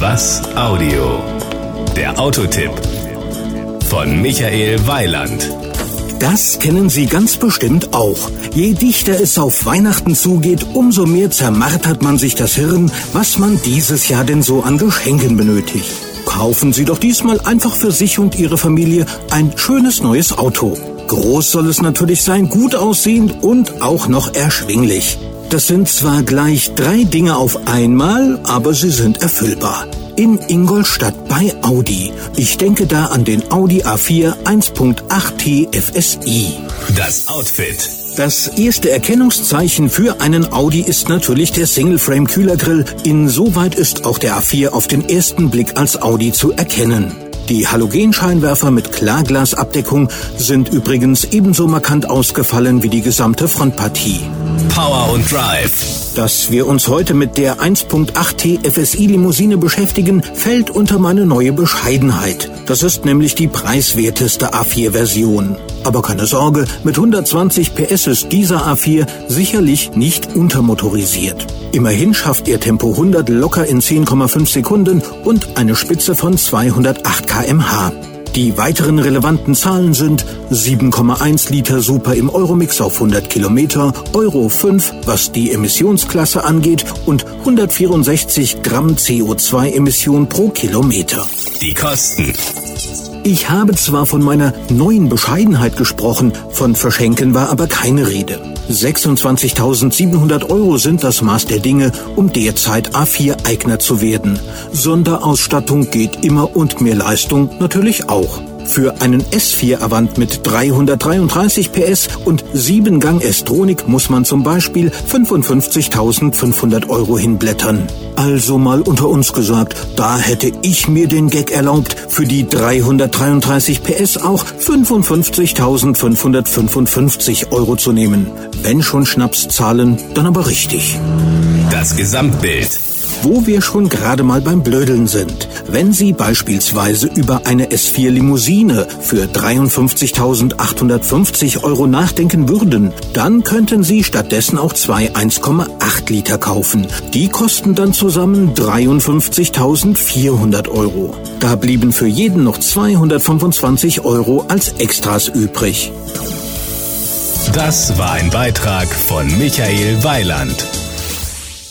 Was Audio? Der Autotipp von Michael Weiland. Das kennen Sie ganz bestimmt auch. Je dichter es auf Weihnachten zugeht, umso mehr zermartert man sich das Hirn, was man dieses Jahr denn so an Geschenken benötigt. Kaufen Sie doch diesmal einfach für sich und Ihre Familie ein schönes neues Auto. Groß soll es natürlich sein, gut aussehend und auch noch erschwinglich. Das sind zwar gleich drei Dinge auf einmal, aber sie sind erfüllbar. In Ingolstadt bei Audi. Ich denke da an den Audi A4 1.8T FSI. Das Outfit. Das erste Erkennungszeichen für einen Audi ist natürlich der Single-Frame-Kühlergrill. Insoweit ist auch der A4 auf den ersten Blick als Audi zu erkennen. Die Halogenscheinwerfer mit Klarglasabdeckung sind übrigens ebenso markant ausgefallen wie die gesamte Frontpartie. Power und Drive. Dass wir uns heute mit der 1.8T FSI Limousine beschäftigen, fällt unter meine neue Bescheidenheit. Das ist nämlich die preiswerteste A4-Version. Aber keine Sorge, mit 120 PS ist dieser A4 sicherlich nicht untermotorisiert. Immerhin schafft er Tempo 100 locker in 10,5 Sekunden und eine Spitze von 208 kmh. Die weiteren relevanten Zahlen sind 7,1 Liter Super im Euromix auf 100 Kilometer, Euro 5, was die Emissionsklasse angeht, und 164 Gramm CO2-Emission pro Kilometer. Die Kosten. Ich habe zwar von meiner neuen Bescheidenheit gesprochen, von Verschenken war aber keine Rede. 26.700 Euro sind das Maß der Dinge, um derzeit A4-Eigner zu werden. Sonderausstattung geht immer und mehr Leistung natürlich auch. Für einen S4 Avant mit 333 PS und 7-Gang S-Tronic muss man zum Beispiel 55.500 Euro hinblättern. Also mal unter uns gesagt, da hätte ich mir den Gag erlaubt, für die 333 PS auch 55.555 Euro zu nehmen. Wenn schon Schnaps zahlen, dann aber richtig. Das Gesamtbild. Wo wir schon gerade mal beim Blödeln sind. Wenn Sie beispielsweise über eine S4 Limousine für 53.850 Euro nachdenken würden, dann könnten Sie stattdessen auch zwei 1,8 Liter kaufen. Die kosten dann zusammen 53.400 Euro. Da blieben für jeden noch 225 Euro als Extras übrig. Das war ein Beitrag von Michael Weiland.